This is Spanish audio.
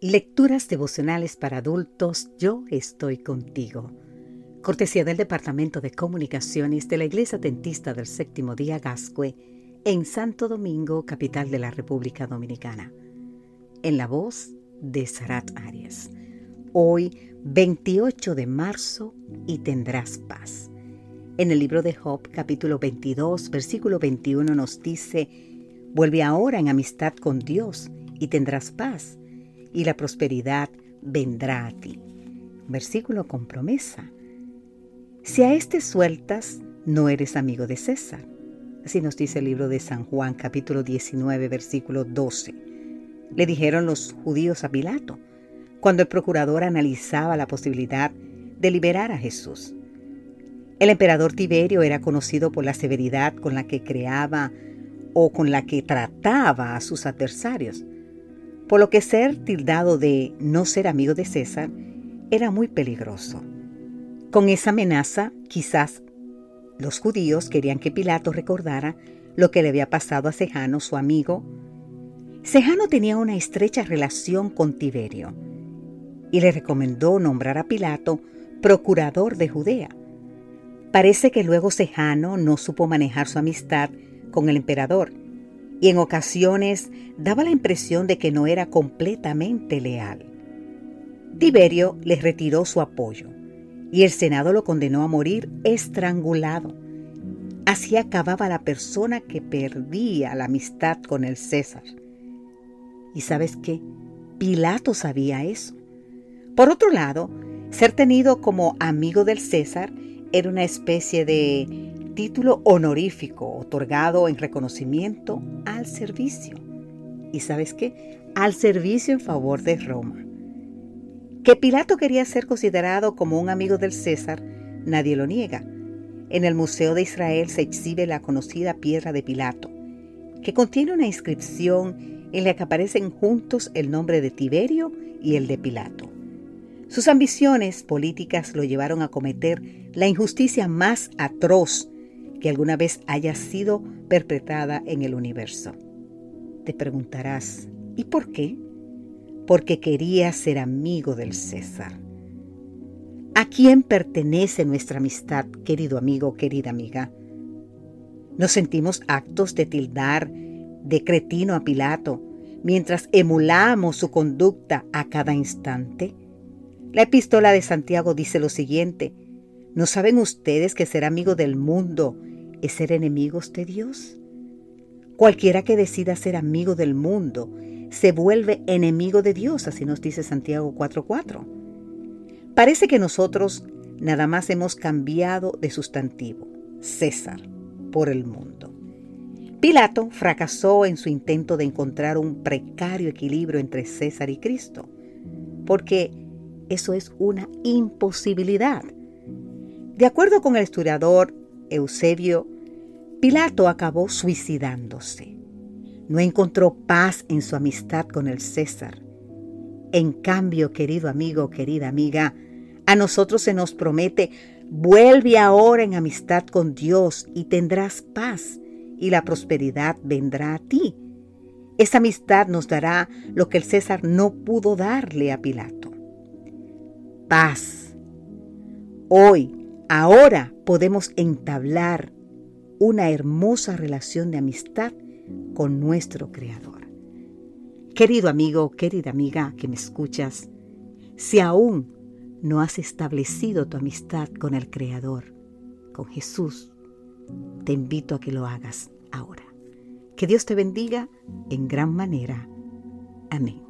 Lecturas devocionales para adultos, yo estoy contigo. Cortesía del Departamento de Comunicaciones de la Iglesia Dentista del Séptimo Día Gascue en Santo Domingo, capital de la República Dominicana. En la voz de Sarat Arias. Hoy, 28 de marzo, y tendrás paz. En el libro de Job, capítulo 22, versículo 21 nos dice, Vuelve ahora en amistad con Dios y tendrás paz y la prosperidad vendrá a ti. Versículo con promesa. Si a este sueltas, no eres amigo de César. Así nos dice el libro de San Juan capítulo 19 versículo 12. Le dijeron los judíos a Pilato, cuando el procurador analizaba la posibilidad de liberar a Jesús. El emperador Tiberio era conocido por la severidad con la que creaba o con la que trataba a sus adversarios por lo que ser tildado de no ser amigo de César era muy peligroso. Con esa amenaza, quizás los judíos querían que Pilato recordara lo que le había pasado a Sejano, su amigo. Sejano tenía una estrecha relación con Tiberio y le recomendó nombrar a Pilato procurador de Judea. Parece que luego Sejano no supo manejar su amistad con el emperador y en ocasiones daba la impresión de que no era completamente leal. Tiberio les retiró su apoyo y el Senado lo condenó a morir estrangulado. Así acababa la persona que perdía la amistad con el César. ¿Y sabes qué? Pilato sabía eso. Por otro lado, ser tenido como amigo del César era una especie de título honorífico otorgado en reconocimiento al servicio. ¿Y sabes qué? Al servicio en favor de Roma. Que Pilato quería ser considerado como un amigo del César, nadie lo niega. En el Museo de Israel se exhibe la conocida piedra de Pilato, que contiene una inscripción en la que aparecen juntos el nombre de Tiberio y el de Pilato. Sus ambiciones políticas lo llevaron a cometer la injusticia más atroz que alguna vez haya sido perpetrada en el universo. Te preguntarás, ¿y por qué? Porque quería ser amigo del César. ¿A quién pertenece nuestra amistad, querido amigo, querida amiga? ¿Nos sentimos actos de tildar de cretino a Pilato mientras emulamos su conducta a cada instante? La epístola de Santiago dice lo siguiente, ¿no saben ustedes que ser amigo del mundo es ser enemigos de Dios. Cualquiera que decida ser amigo del mundo se vuelve enemigo de Dios, así nos dice Santiago 4:4. Parece que nosotros nada más hemos cambiado de sustantivo, César, por el mundo. Pilato fracasó en su intento de encontrar un precario equilibrio entre César y Cristo, porque eso es una imposibilidad. De acuerdo con el historiador Eusebio, Pilato acabó suicidándose. No encontró paz en su amistad con el César. En cambio, querido amigo, querida amiga, a nosotros se nos promete, vuelve ahora en amistad con Dios y tendrás paz y la prosperidad vendrá a ti. Esa amistad nos dará lo que el César no pudo darle a Pilato. Paz. Hoy Ahora podemos entablar una hermosa relación de amistad con nuestro Creador. Querido amigo, querida amiga que me escuchas, si aún no has establecido tu amistad con el Creador, con Jesús, te invito a que lo hagas ahora. Que Dios te bendiga en gran manera. Amén.